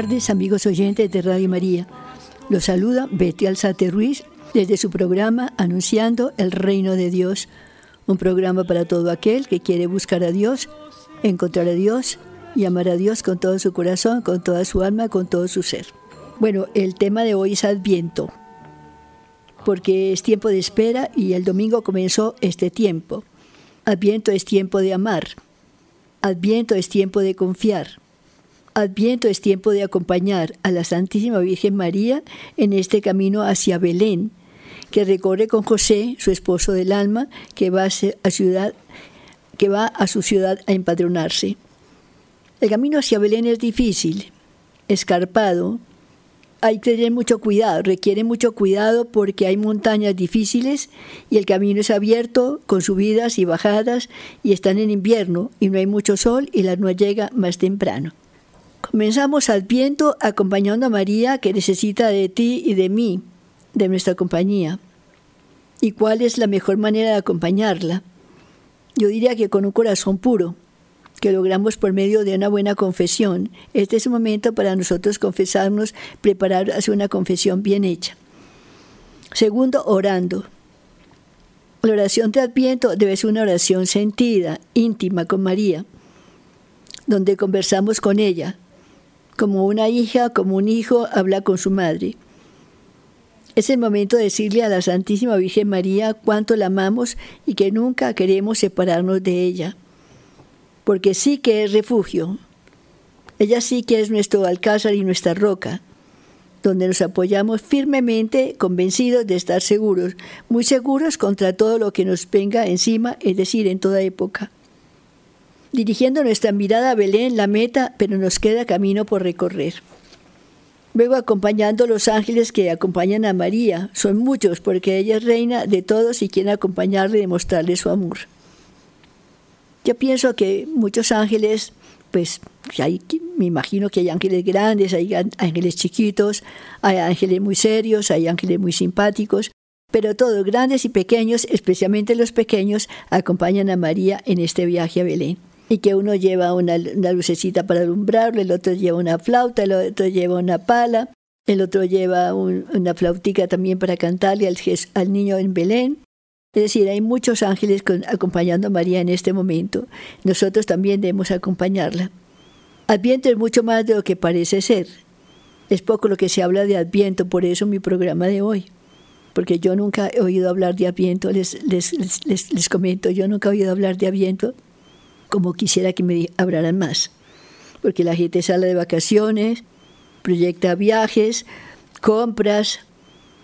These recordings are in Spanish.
tardes, amigos oyentes de Radio María. Los saluda Betty Alzate Ruiz desde su programa Anunciando el Reino de Dios, un programa para todo aquel que quiere buscar a Dios, encontrar a Dios y amar a Dios con todo su corazón, con toda su alma, con todo su ser. Bueno, el tema de hoy es Adviento, porque es tiempo de espera y el domingo comenzó este tiempo. Adviento es tiempo de amar. Adviento es tiempo de confiar. Adviento es tiempo de acompañar a la Santísima Virgen María en este camino hacia Belén, que recorre con José, su esposo del alma, que va a, su ciudad a empadronarse. El camino hacia Belén es difícil, escarpado, hay que tener mucho cuidado, requiere mucho cuidado porque hay montañas difíciles y el camino es abierto con subidas y bajadas y están en invierno y no hay mucho sol y la noche llega más temprano. Comenzamos al viento acompañando a María que necesita de ti y de mí, de nuestra compañía. ¿Y cuál es la mejor manera de acompañarla? Yo diría que con un corazón puro, que logramos por medio de una buena confesión. Este es un momento para nosotros confesarnos, preparar hacia una confesión bien hecha. Segundo, orando. La oración de Adviento debe ser una oración sentida, íntima con María, donde conversamos con ella, como una hija, como un hijo habla con su madre. Es el momento de decirle a la Santísima Virgen María cuánto la amamos y que nunca queremos separarnos de ella porque sí que es refugio. Ella sí que es nuestro alcázar y nuestra roca, donde nos apoyamos firmemente, convencidos de estar seguros, muy seguros contra todo lo que nos venga encima, es decir, en toda época. Dirigiendo nuestra mirada a Belén, la meta, pero nos queda camino por recorrer. Luego acompañando a los ángeles que acompañan a María, son muchos porque ella es reina de todos y quieren acompañarle y demostrarle su amor. Yo pienso que muchos ángeles, pues me imagino que hay ángeles grandes, hay ángeles chiquitos, hay ángeles muy serios, hay ángeles muy simpáticos, pero todos, grandes y pequeños, especialmente los pequeños, acompañan a María en este viaje a Belén. Y que uno lleva una, lucecita para alumbrarlo, el otro lleva una flauta, el otro lleva una pala, el otro lleva una flautica también para cantarle al, niño en Belén. Es decir, hay muchos ángeles acompañando a María en este momento. Nosotros también debemos acompañarla. Adviento es mucho más de lo que parece ser. Es poco lo que se habla de Adviento, por eso mi programa de hoy. Porque yo nunca he oído hablar de Adviento, les, les, les comento, yo nunca he oído hablar de Adviento como quisiera que me hablaran más. Porque la gente sale de vacaciones, proyecta viajes, compras,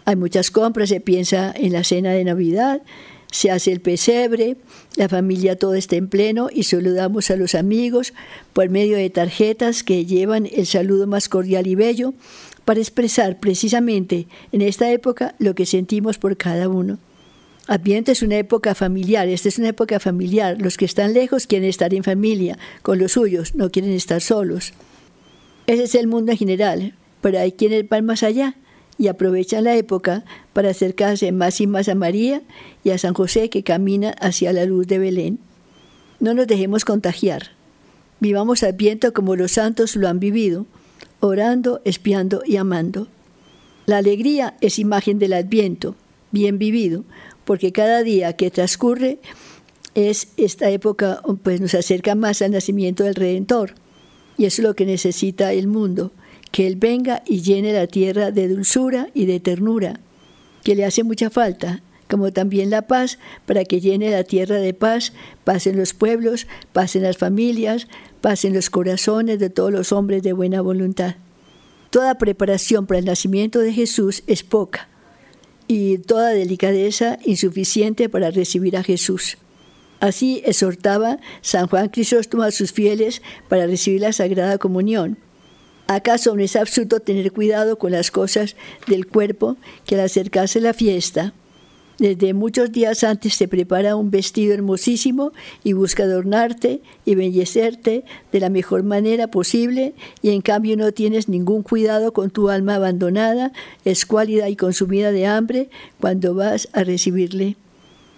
hay muchas compras, se piensa en la cena de Navidad, se hace el pesebre, la familia todo está en pleno y saludamos a los amigos por medio de tarjetas que llevan el saludo más cordial y bello para expresar precisamente en esta época lo que sentimos por cada uno. Adviento es una época familiar, esta es una época familiar. Los que están lejos quieren estar en familia, con los suyos, no quieren estar solos. Ese es el mundo en general, pero hay quienes van más allá y aprovechan la época para acercarse más y más a María y a San José que camina hacia la luz de Belén. No nos dejemos contagiar. Vivamos al viento como los santos lo han vivido, orando, espiando y amando. La alegría es imagen del adviento, bien vivido, porque cada día que transcurre es esta época, pues nos acerca más al nacimiento del Redentor. Y eso es lo que necesita el mundo, que Él venga y llene la tierra de dulzura y de ternura, que le hace mucha falta, como también la paz, para que llene la tierra de paz, paz en los pueblos, paz en las familias, paz en los corazones de todos los hombres de buena voluntad. Toda preparación para el nacimiento de Jesús es poca y toda delicadeza insuficiente para recibir a Jesús. Así exhortaba San Juan Crisóstomo a sus fieles para recibir la Sagrada Comunión ¿Acaso no es absurdo tener cuidado con las cosas del cuerpo que al acercarse la fiesta? Desde muchos días antes se prepara un vestido hermosísimo y busca adornarte y embellecerte de la mejor manera posible y en cambio no tienes ningún cuidado con tu alma abandonada, escuálida y consumida de hambre cuando vas a recibirle.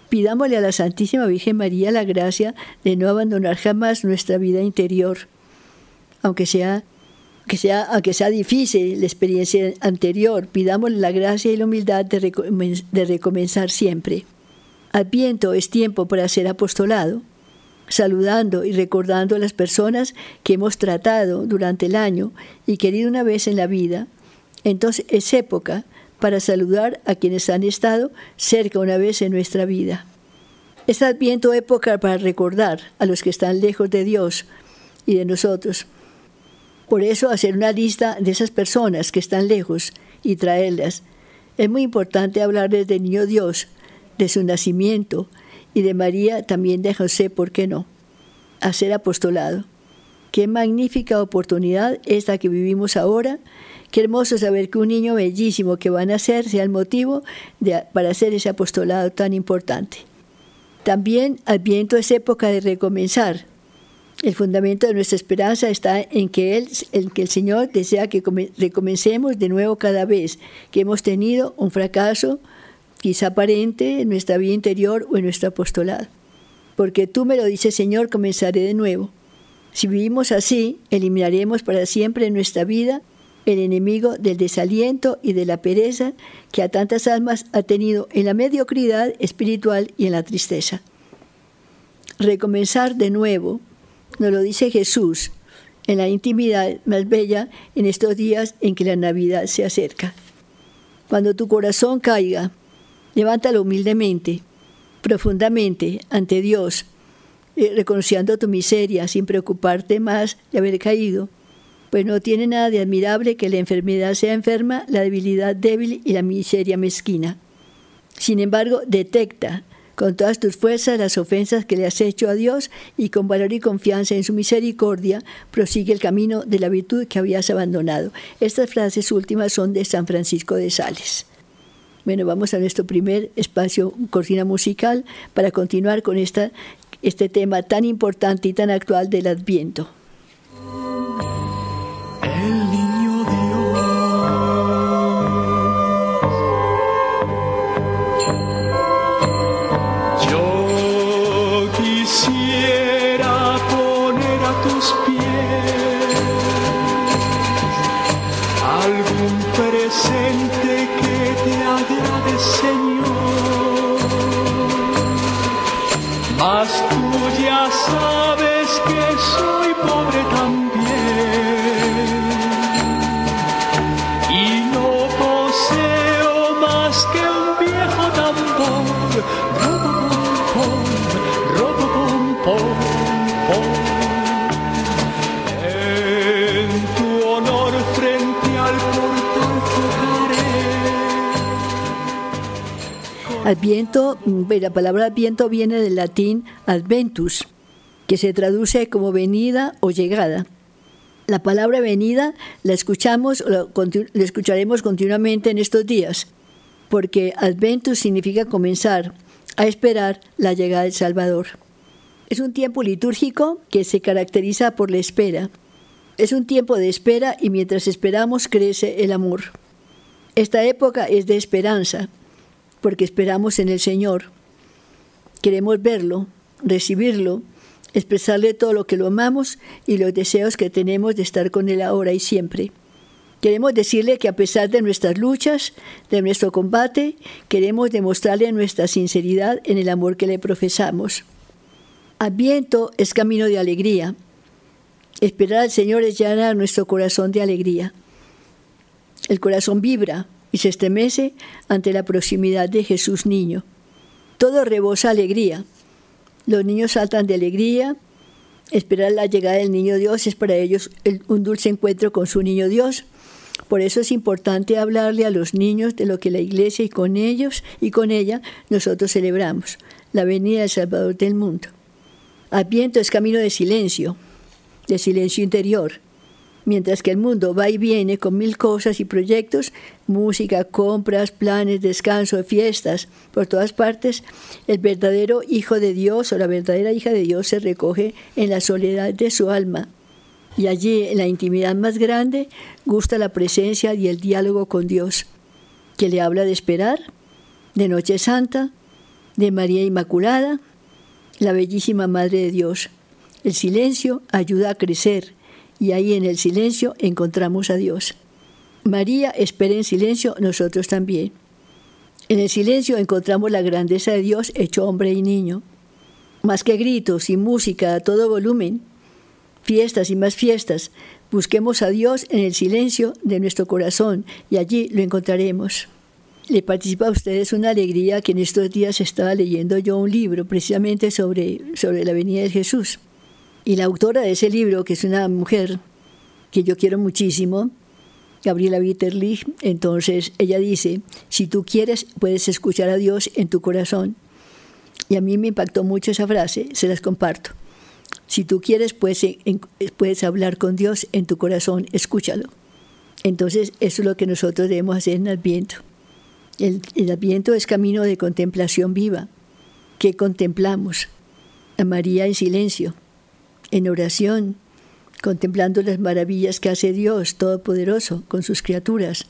Pidámosle a la Santísima Virgen María la gracia de no abandonar jamás nuestra vida interior, aunque sea, que sea, aunque sea difícil la experiencia anterior, pidámosle la gracia y la humildad de, de recomenzar siempre. Adviento es tiempo para ser apostolado, saludando y recordando a las personas que hemos tratado durante el año y querido una vez en la vida. Entonces es época para saludar a quienes han estado cerca una vez en nuestra vida. Es adviento época para recordar a los que están lejos de Dios y de nosotros. Por eso hacer una lista de esas personas que están lejos y traerlas. Es muy importante hablarles del niño Dios, de su nacimiento y de María también de José, ¿por qué no? Hacer apostolado. Qué magnífica oportunidad esta que vivimos ahora Qué hermoso saber que un niño bellísimo que va a nacer sea el motivo para hacer ese apostolado tan importante. También Adviento es época de recomenzar. El fundamento de nuestra esperanza está en que, él, que el Señor desea que recomencemos de nuevo cada vez que hemos tenido un fracaso, quizá aparente, en nuestra vida interior o en nuestro apostolado. Porque tú me lo dices, Señor, comenzaré de nuevo. Si vivimos así, eliminaremos para siempre en nuestra vida el enemigo del desaliento y de la pereza que a tantas almas ha tenido en la mediocridad espiritual y en la tristeza. Recomenzar de nuevo, nos lo dice Jesús, en la intimidad más bella en estos días en que la Navidad se acerca. Cuando tu corazón caiga, levántalo humildemente, profundamente ante Dios, eh, reconociendo tu miseria sin preocuparte más de haber caído pues no tiene nada de admirable que la enfermedad sea enferma, la debilidad débil y la miseria mezquina. Sin embargo, detecta con todas tus fuerzas las ofensas que le has hecho a Dios y con valor y confianza en su misericordia prosigue el camino de la virtud que habías abandonado. Estas frases últimas son de San Francisco de Sales. Bueno, vamos a nuestro primer espacio cortina musical para continuar con esta, este tema tan importante y tan actual del Adviento. que te agrade, Señor. Mas tú ya sabes que soy pobre Adviento, la palabra Adviento viene del latín adventus, que se traduce como venida o llegada. La palabra venida la escuchamos, la escucharemos continuamente en estos días, porque adventus significa comenzar a esperar la llegada del Salvador. Es un tiempo litúrgico que se caracteriza por la espera. Es un tiempo de espera y mientras esperamos crece el amor. Esta época es de esperanza, porque esperamos en el Señor. Queremos verlo, recibirlo, expresarle todo lo que lo amamos y los deseos que tenemos de estar con Él ahora y siempre. Queremos decirle que a pesar de nuestras luchas, de nuestro combate, queremos demostrarle nuestra sinceridad en el amor que le profesamos. Adviento es camino de alegría. Esperar al Señor es llenar nuestro corazón de alegría. El corazón vibra, y se estremece ante la proximidad de Jesús niño. Todo rebosa alegría. Los niños saltan de alegría. Esperar la llegada del niño Dios es para ellos un dulce encuentro con su niño Dios. Por eso es importante hablarle a los niños de lo que la iglesia y con ellos y con ella nosotros celebramos, la venida del Salvador del mundo. Adviento es camino de silencio, de silencio interior Mientras que el mundo va y viene con mil cosas y proyectos, música, compras, planes, descanso, fiestas, por todas partes, el verdadero Hijo de Dios o la verdadera hija de Dios se recoge en la soledad de su alma. Y allí, en la intimidad más grande, gusta la presencia y el diálogo con Dios, que le habla de esperar, de Noche Santa, de María Inmaculada, la bellísima Madre de Dios. El silencio ayuda a crecer y ahí en el silencio encontramos a Dios. María espera en silencio, nosotros también. En el silencio encontramos la grandeza de Dios hecho hombre y niño. Más que gritos y música a todo volumen, fiestas y más fiestas, busquemos a Dios en el silencio de nuestro corazón y allí lo encontraremos. Le participa a ustedes una alegría que en estos días estaba leyendo yo un libro precisamente sobre, sobre la venida de Jesús. Y la autora de ese libro, que es una mujer que yo quiero muchísimo, Gabriela Witterlich, entonces ella dice, si tú quieres, puedes escuchar a Dios en tu corazón. Y a mí me impactó mucho esa frase, se las comparto. Si tú quieres, puedes, puedes hablar con Dios en tu corazón, escúchalo. Entonces, eso es lo que nosotros debemos hacer en Adviento. El, el Adviento es camino de contemplación viva. ¿Qué contemplamos? A María en silencio, en oración, contemplando las maravillas que hace Dios Todopoderoso con sus criaturas,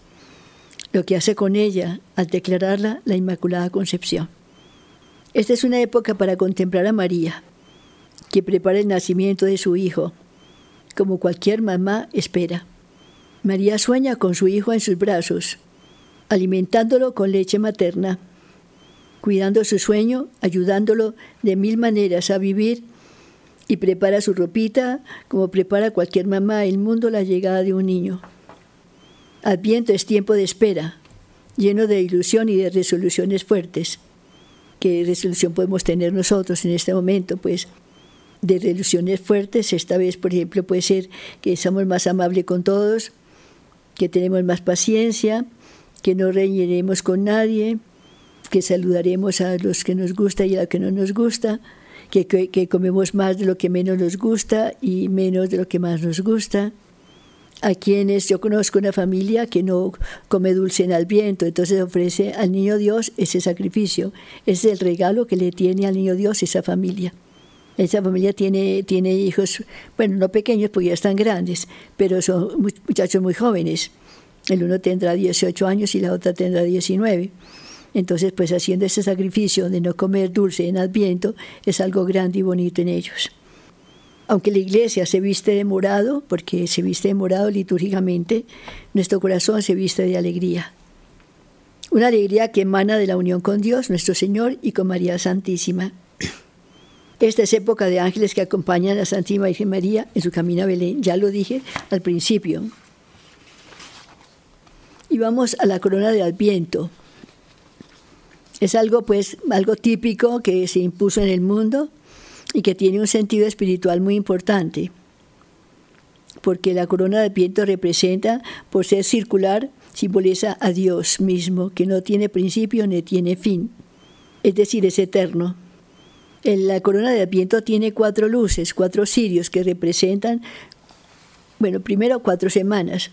lo que hace con ella al declararla la Inmaculada Concepción. Esta es una época para contemplar a María, que prepara el nacimiento de su hijo, como cualquier mamá espera. María sueña con su hijo en sus brazos, alimentándolo con leche materna, cuidando su sueño, ayudándolo de mil maneras a vivir y prepara su ropita como prepara cualquier mamá el mundo la llegada de un niño. Adviento es tiempo de espera, lleno de ilusión y de resoluciones fuertes. ¿Qué resolución podemos tener nosotros en este momento? Pues de resoluciones fuertes, esta vez, por ejemplo, puede ser que somos más amables con todos, que tenemos más paciencia, que no reñiremos con nadie, que saludaremos a los que nos gusta y a los que no nos gusta, que, comemos más de lo que menos nos gusta y menos de lo que más nos gusta. A quienes yo conozco una familia que no come dulce en el viento, entonces ofrece al niño Dios ese sacrificio. Es el regalo que le tiene al niño Dios esa familia. Esa familia tiene, tiene hijos, bueno, no pequeños porque ya están grandes, pero son muchachos muy jóvenes. El uno tendrá 18 años y la otra tendrá 19. Entonces, pues haciendo ese sacrificio de no comer dulce en Adviento es algo grande y bonito en ellos. Aunque la iglesia se viste de morado, porque se viste de morado litúrgicamente, nuestro corazón se viste de alegría. Una alegría que emana de la unión con Dios, nuestro Señor, y con María Santísima. Esta es época de ángeles que acompañan a la Santísima Virgen María en su camino a Belén. Ya lo dije al principio. Y vamos a la corona de Adviento. Es algo, pues, algo típico que se impuso en el mundo y que tiene un sentido espiritual muy importante. Porque la corona de viento representa, por ser circular, simboliza a Dios mismo, que no tiene principio ni tiene fin. Es decir, es eterno. La corona de viento tiene cuatro luces, cuatro cirios que representan, bueno, primero cuatro semanas,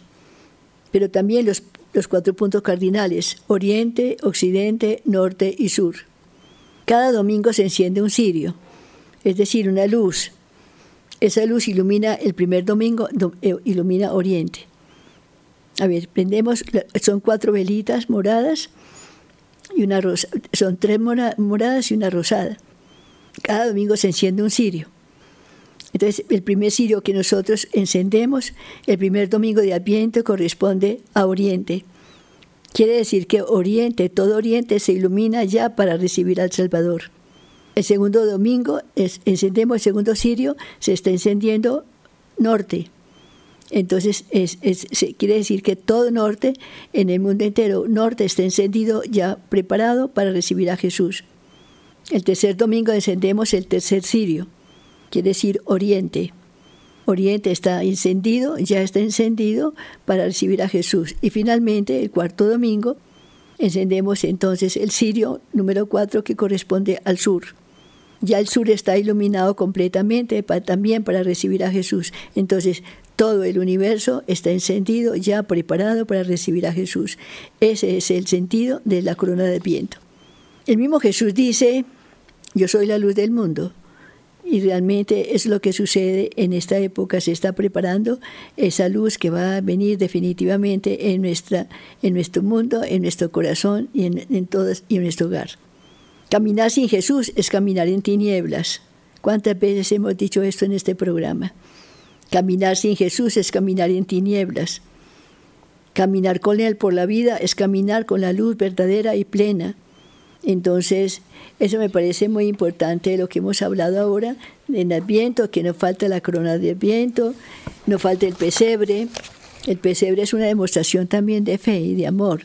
pero también los los cuatro puntos cardinales, oriente, occidente, norte y sur. Cada domingo se enciende un cirio, es decir, una luz. Esa luz ilumina el primer domingo, eh, ilumina oriente. A ver, prendemos, son cuatro velitas moradas y una rosa, son tres moradas y una rosada. Cada domingo se enciende un cirio. Entonces, el primer cirio que nosotros encendemos el primer domingo de Adviento corresponde a Oriente. Quiere decir que Oriente, todo Oriente se ilumina ya para recibir al Salvador. El segundo domingo encendemos el segundo cirio, se está encendiendo norte. Entonces, es, quiere decir que todo norte, en el mundo entero, norte está encendido ya preparado para recibir a Jesús. El tercer domingo encendemos el tercer cirio quiere decir oriente. Oriente está encendido, ya está encendido para recibir a Jesús. Y finalmente, el cuarto domingo, encendemos entonces el cirio número cuatro que corresponde al sur. Ya el sur está iluminado completamente también para recibir a Jesús. Entonces, todo el universo está encendido, ya preparado para recibir a Jesús. Ese es el sentido de la corona de viento. El mismo Jesús dice, yo soy la luz del mundo. Y realmente es lo que sucede en esta época, se está preparando esa luz que va a venir definitivamente en, nuestra, en nuestro mundo, en nuestro corazón y en, en y en nuestro hogar. Caminar sin Jesús es caminar en tinieblas. ¿Cuántas veces hemos dicho esto en este programa? Caminar sin Jesús es caminar en tinieblas. Caminar con Él por la vida es caminar con la luz verdadera y plena. Entonces, eso me parece muy importante de lo que hemos hablado ahora en Adviento, que no falta la corona de Adviento, no falta el pesebre. El pesebre es una demostración también de fe y de amor.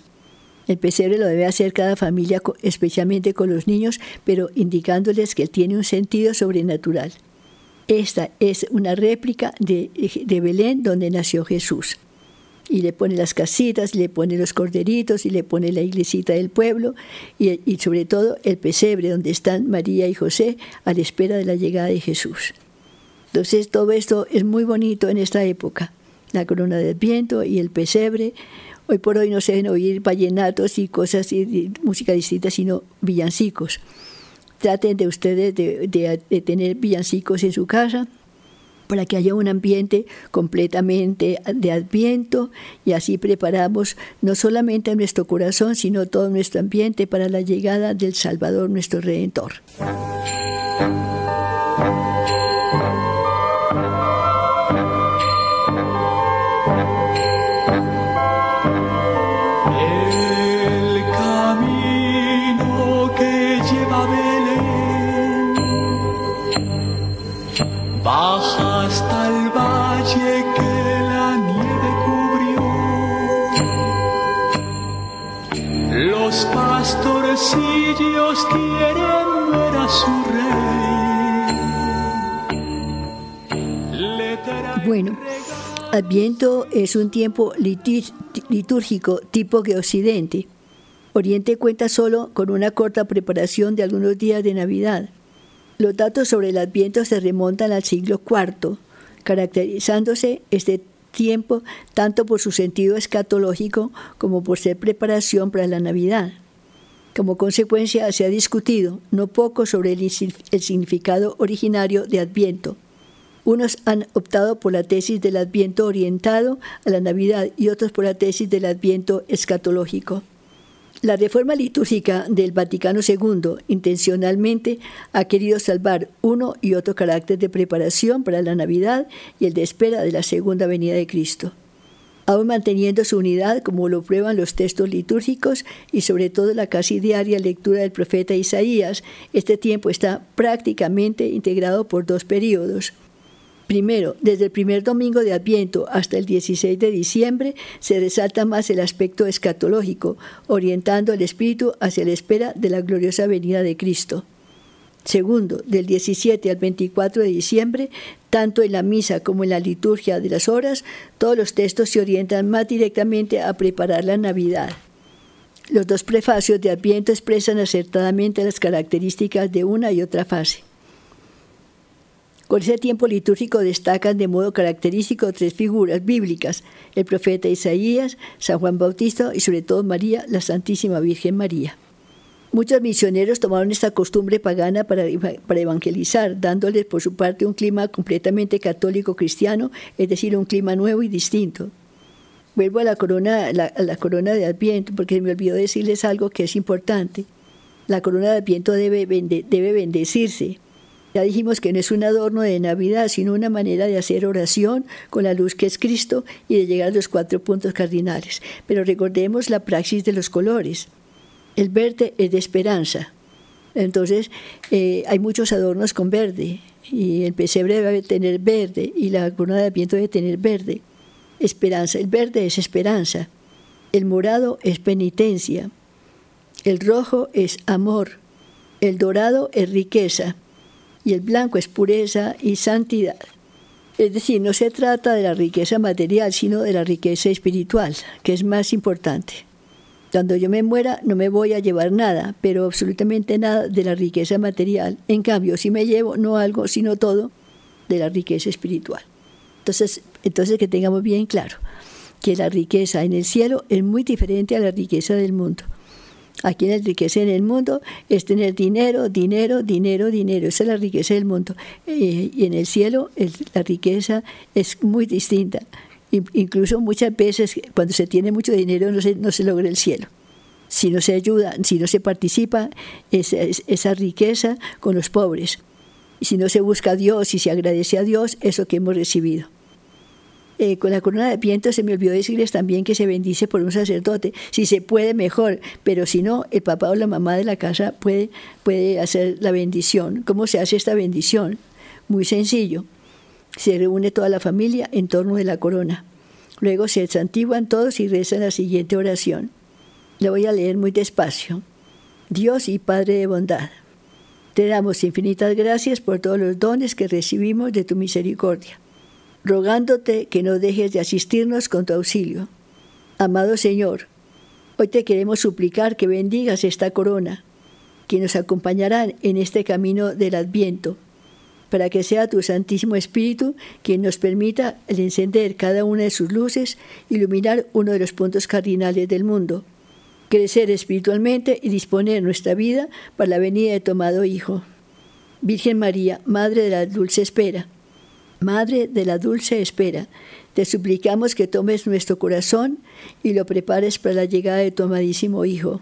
El pesebre lo debe hacer cada familia, especialmente con los niños, pero indicándoles que tiene un sentido sobrenatural. Esta es una réplica de, Belén donde nació Jesús. Y le pone las casitas, le pone los corderitos y le pone la iglesita del pueblo y, y sobre todo el pesebre donde están María y José a la espera de la llegada de Jesús. Entonces todo esto es muy bonito en esta época. La corona del viento y el pesebre Hoy por hoy no se deben oír vallenatos y cosas y, música distinta, sino villancicos. Traten de ustedes de, tener villancicos en su casa para que haya un ambiente completamente de adviento y así preparamos no solamente nuestro corazón, sino todo nuestro ambiente para la llegada del Salvador, nuestro Redentor. Bueno, Adviento es un tiempo litúrgico tipo que Occidente. Oriente cuenta solo con una corta preparación de algunos días de Navidad. Los datos sobre el Adviento se remontan al siglo IV, caracterizándose este tiempo tanto por su sentido escatológico como por ser preparación para la Navidad. Como consecuencia, se ha discutido no poco sobre el, significado originario de Adviento. Unos han optado por la tesis del Adviento orientado a la Navidad y otros por la tesis del Adviento escatológico. La reforma litúrgica del Vaticano II intencionalmente ha querido salvar uno y otro carácter de preparación para la Navidad y el de espera de la segunda venida de Cristo aún manteniendo su unidad como lo prueban los textos litúrgicos y sobre todo la casi diaria lectura del profeta Isaías, este tiempo está prácticamente integrado por dos periodos. Primero, desde el primer domingo de Adviento hasta el 16 de diciembre se resalta más el aspecto escatológico, orientando el espíritu hacia la espera de la gloriosa venida de Cristo. Segundo, del 17 al 24 de diciembre, tanto en la misa como en la liturgia de las horas, todos los textos se orientan más directamente a preparar la Navidad. Los dos prefacios de Adviento expresan acertadamente las características de una y otra fase. Con ese tiempo litúrgico destacan de modo característico tres figuras bíblicas, el profeta Isaías, San Juan Bautista y sobre todo María, la Santísima Virgen María. Muchos misioneros tomaron esta costumbre pagana para, evangelizar, dándoles por su parte un clima completamente católico cristiano, es decir, un clima nuevo y distinto. Vuelvo a la corona, la, la corona de Adviento, porque me olvidó decirles algo que es importante. La corona de Adviento debe, debe bendecirse. Ya dijimos que no es un adorno de Navidad, sino una manera de hacer oración con la luz que es Cristo y de llegar a los cuatro puntos cardinales. Pero recordemos la praxis de los colores. El verde es de esperanza. Entonces, eh, hay muchos adornos con verde, y el pesebre debe tener verde, y la corona de viento debe tener verde. Esperanza. El verde es esperanza. El morado es penitencia. El rojo es amor. El dorado es riqueza. Y el blanco es pureza y santidad. Es decir, no se trata de la riqueza material, sino de la riqueza espiritual, que es más importante. Cuando yo me muera no me voy a llevar nada, pero absolutamente nada de la riqueza material. En cambio, si me llevo no algo, sino todo de la riqueza espiritual. Entonces, entonces que tengamos bien claro que la riqueza en el cielo es muy diferente a la riqueza del mundo. Aquí la riqueza en el mundo es tener dinero, dinero, dinero, dinero. Esa es la riqueza del mundo. Eh, y en el cielo la riqueza es muy distinta. Incluso muchas veces cuando se tiene mucho dinero no se, no se logra el cielo. si no se ayuda, si no se participa esa, esa riqueza con los pobres, si no se busca a Dios y se agradece a Dios eso que hemos recibido. Eh, con la corona de viento se me olvidó decirles también que se bendice por un sacerdote. Si se puede, mejor, pero si no, el papá o la mamá de la casa puede, puede hacer la bendición. ¿Cómo se hace esta bendición? Muy sencillo. Se reúne toda la familia en torno de la corona. Luego se santiguan todos y rezan la siguiente oración. Le voy a leer muy despacio. Dios y Padre de bondad, te damos infinitas gracias por todos los dones que recibimos de tu misericordia rogándote que no dejes de asistirnos con tu auxilio. Amado Señor, hoy te queremos suplicar que bendigas esta corona, que nos acompañará en este camino del adviento, para que sea tu Santísimo Espíritu quien nos permita el encender cada una de sus luces, iluminar uno de los puntos cardinales del mundo, crecer espiritualmente y disponer nuestra vida para la venida de tu amado Hijo. Virgen María, Madre de la Dulce Espera, Madre de la dulce espera, te suplicamos que tomes nuestro corazón y lo prepares para la llegada de tu amadísimo Hijo,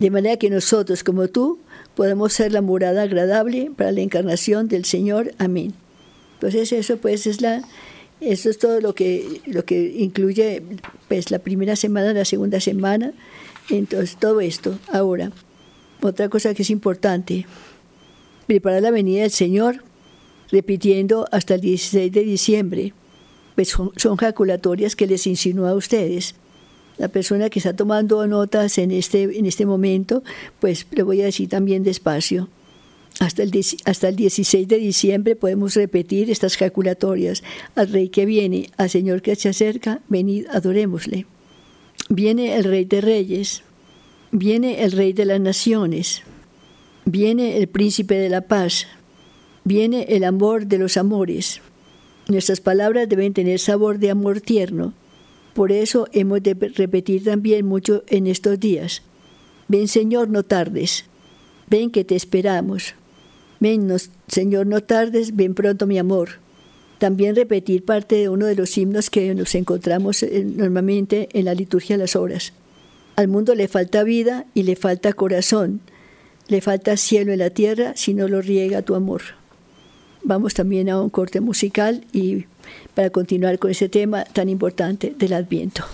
de manera que nosotros, como tú, podamos ser la morada agradable para la encarnación del Señor. Amén. Entonces eso pues es la, eso es todo lo que, lo que incluye pues la primera semana, la segunda semana, entonces todo esto. Ahora, otra cosa que es importante, preparar la venida del Señor repitiendo hasta el 16 de diciembre. Pues son, jaculatorias que les insinúa a ustedes. La persona que está tomando notas en este, en este momento, pues le voy a decir también despacio. Hasta el, hasta el 16 de diciembre podemos repetir estas jaculatorias. Al Rey que viene, al Señor que se acerca, venid, adorémosle. Viene el Rey de Reyes, viene el Rey de las Naciones, viene el Príncipe de la Paz, viene el amor de los amores. Nuestras palabras deben tener sabor de amor tierno. Por eso hemos de repetir también mucho en estos días. Ven Señor, no tardes. Ven que te esperamos. Ven Señor, no tardes, ven pronto mi amor. También repetir parte de uno de los himnos que nos encontramos eh, normalmente en la liturgia de las horas. Al mundo le falta vida y le falta corazón. Le falta cielo en la tierra si no lo riega tu amor. Vamos también a un corte musical y para continuar con ese tema tan importante del Adviento.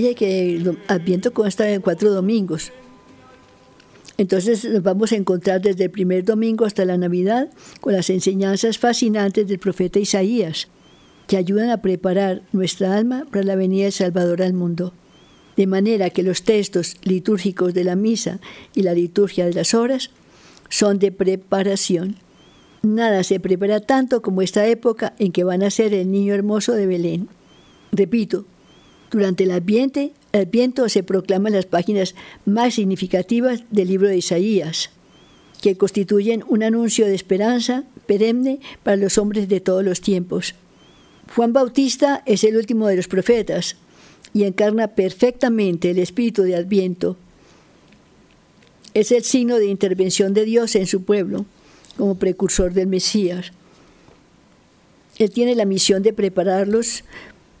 Dije que Adviento consta de cuatro domingos. Entonces nos vamos a encontrar desde el primer domingo hasta la Navidad con las enseñanzas fascinantes del profeta Isaías, que ayudan a preparar nuestra alma para la venida del Salvador al mundo. De manera que los textos litúrgicos de la misa y la liturgia de las horas son de preparación. Nada se prepara tanto como esta época en que van a ser el niño hermoso de Belén. Repito, durante el Adviento, el viento se proclaman las páginas más significativas del libro de Isaías, que constituyen un anuncio de esperanza perenne para los hombres de todos los tiempos. Juan Bautista es el último de los profetas y encarna perfectamente el espíritu de Adviento. Es el signo de intervención de Dios en su pueblo como precursor del Mesías. Él tiene la misión de prepararlos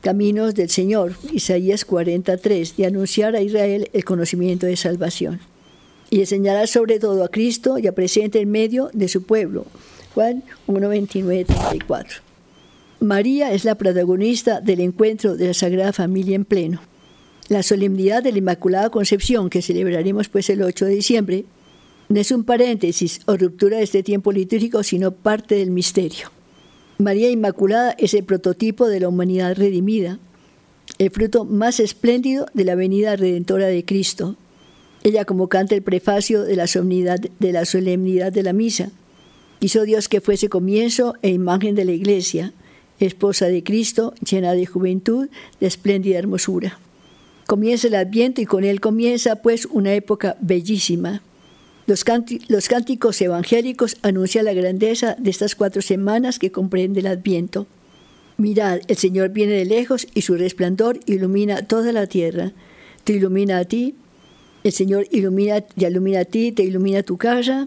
caminos del Señor, Isaías 43, de anunciar a Israel el conocimiento de salvación y de sobre todo a Cristo ya presente en medio de su pueblo. Juan 1, 29, 34. María es la protagonista del encuentro de la Sagrada Familia en pleno. La solemnidad de la Inmaculada Concepción, que celebraremos pues el 8 de diciembre, no es un paréntesis o ruptura de este tiempo litúrgico, sino parte del misterio. María Inmaculada es el prototipo de la humanidad redimida, el fruto más espléndido de la venida redentora de Cristo. Ella, como canta el prefacio de la solemnidad de la, solemnidad de la misa, quiso Dios que fuese comienzo e imagen de la Iglesia, esposa de Cristo, llena de juventud, de espléndida hermosura. Comienza el Adviento y con él comienza pues una época bellísima. Los, cánticos evangélicos anuncian la grandeza de estas cuatro semanas que comprende el Adviento. Mirad, el Señor viene de lejos y su resplandor ilumina toda la tierra. Te ilumina a ti, el Señor ilumina, te ilumina a ti, te ilumina tu casa,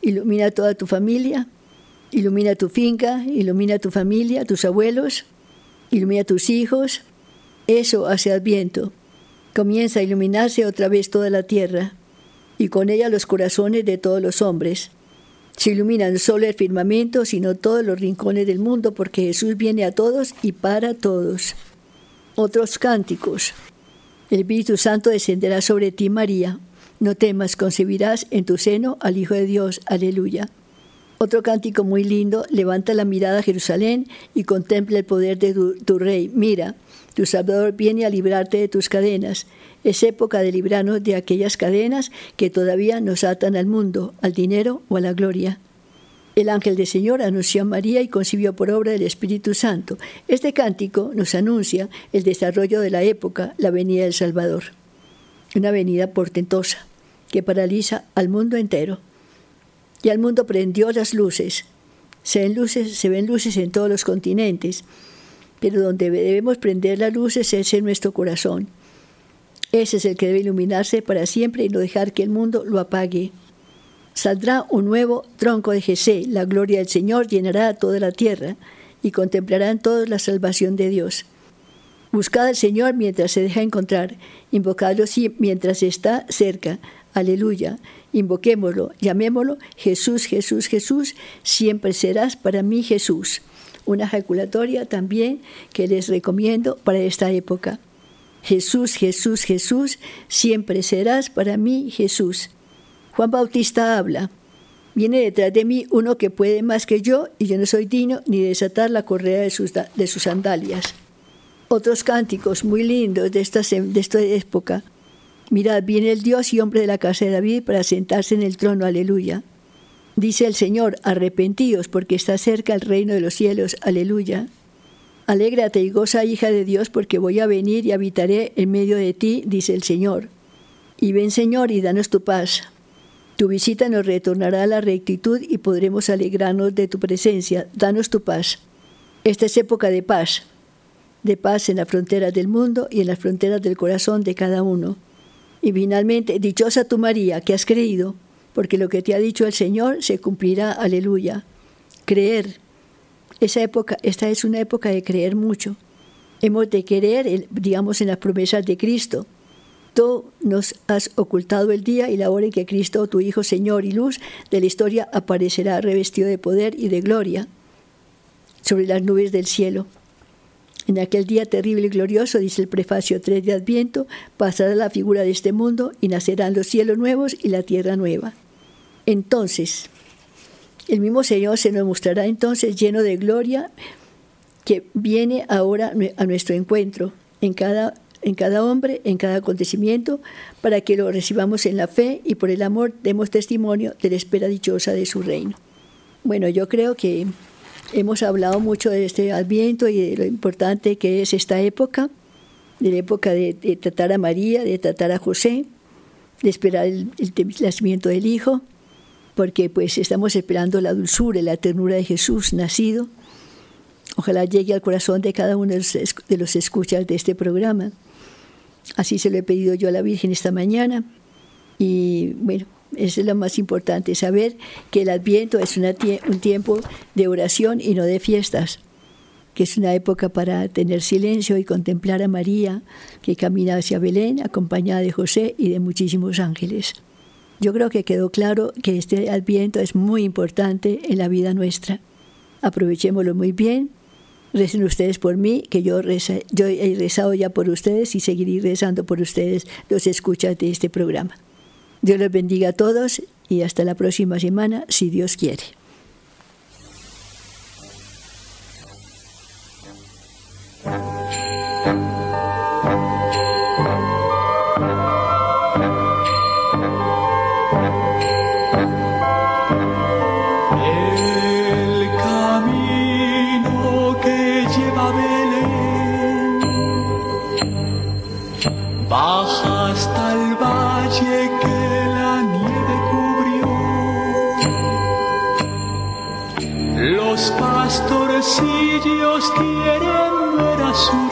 ilumina toda tu familia, ilumina tu finca, ilumina tu familia, tus abuelos, ilumina tus hijos. Eso hace Adviento. Comienza a iluminarse otra vez toda la tierra y con ella los corazones de todos los hombres. Se iluminan no solo el firmamento, sino todos los rincones del mundo, porque Jesús viene a todos y para todos. Otros cánticos. El Espíritu Santo descenderá sobre ti, María. No temas, concebirás en tu seno al Hijo de Dios. Aleluya. Otro cántico muy lindo, levanta la mirada a Jerusalén y contempla el poder de tu, tu Rey. Mira, tu Salvador viene a librarte de tus cadenas. Es época de librarnos de aquellas cadenas que todavía nos atan al mundo, al dinero o a la gloria. El ángel del Señor anunció a María y concibió por obra del Espíritu Santo. Este cántico nos anuncia el desarrollo de la época, la venida del Salvador. Una venida portentosa que paraliza al mundo entero. Y al mundo prendió las luces. Se ven luces, se ven luces en todos los continentes, pero donde debemos prender las luces es en nuestro corazón ese es el que debe iluminarse para siempre y no dejar que el mundo lo apague. Saldrá un nuevo tronco de Jesé, la gloria del Señor llenará toda la tierra y contemplarán todos la salvación de Dios. Buscad al Señor mientras se deja encontrar, invocadlo mientras está cerca. Aleluya. Invoquémoslo, llamémoslo Jesús, Jesús, Jesús, siempre serás para mí Jesús. Una ejaculatoria también que les recomiendo para esta época. Jesús, Jesús, Jesús, siempre serás para mí Jesús. Juan Bautista habla. Viene detrás de mí uno que puede más que yo y yo no soy digno ni de desatar la correa de sus, de sus sandalias. Otros cánticos muy lindos de esta, de esta época. Mirad, viene el Dios y hombre de la casa de David para sentarse en el trono, aleluya. Dice el Señor, arrepentíos porque está cerca el reino de los cielos, aleluya. Alégrate y goza, hija de Dios, porque voy a venir y habitaré en medio de ti, dice el Señor. Y ven, Señor, y danos tu paz. Tu visita nos retornará a la rectitud y podremos alegrarnos de tu presencia. Danos tu paz. Esta es época de paz, de paz en las fronteras del mundo y en las fronteras del corazón de cada uno. Y finalmente, dichosa tu María, que has creído, porque lo que te ha dicho el Señor se cumplirá. Aleluya. Creer esa época, esta es una época de creer mucho. Hemos de creer, digamos, en las promesas de Cristo. Tú nos has ocultado el día y la hora en que Cristo, tu Hijo, Señor y luz de la historia, aparecerá revestido de poder y de gloria sobre las nubes del cielo. En aquel día terrible y glorioso, dice el prefacio 3 de Adviento, pasará la figura de este mundo y nacerán los cielos nuevos y la tierra nueva. Entonces, el mismo Señor se nos mostrará entonces lleno de gloria que viene ahora a nuestro encuentro en cada, en cada hombre, en cada acontecimiento, para que lo recibamos en la fe y por el amor demos testimonio de la espera dichosa de su reino. Bueno, yo creo que hemos hablado mucho de este adviento y de lo importante que es esta época, de la época de, tratar a María, de tratar a José, de esperar el, el nacimiento del Hijo porque pues estamos esperando la dulzura y la ternura de Jesús nacido. Ojalá llegue al corazón de cada uno de los, escuchas de este programa. Así se lo he pedido yo a la Virgen esta mañana. Y bueno, eso es lo más importante, saber que el Adviento es un tiempo de oración y no de fiestas, que es una época para tener silencio y contemplar a María, que camina hacia Belén, acompañada de José y de muchísimos ángeles. Yo creo que quedó claro que este adviento es muy importante en la vida nuestra. Aprovechémoslo muy bien. Recen ustedes por mí, que yo, yo he rezado ya por ustedes y seguiré rezando por ustedes, los escuchas de este programa. Dios los bendiga a todos y hasta la próxima semana, si Dios quiere. Pastorcillos quieren ver a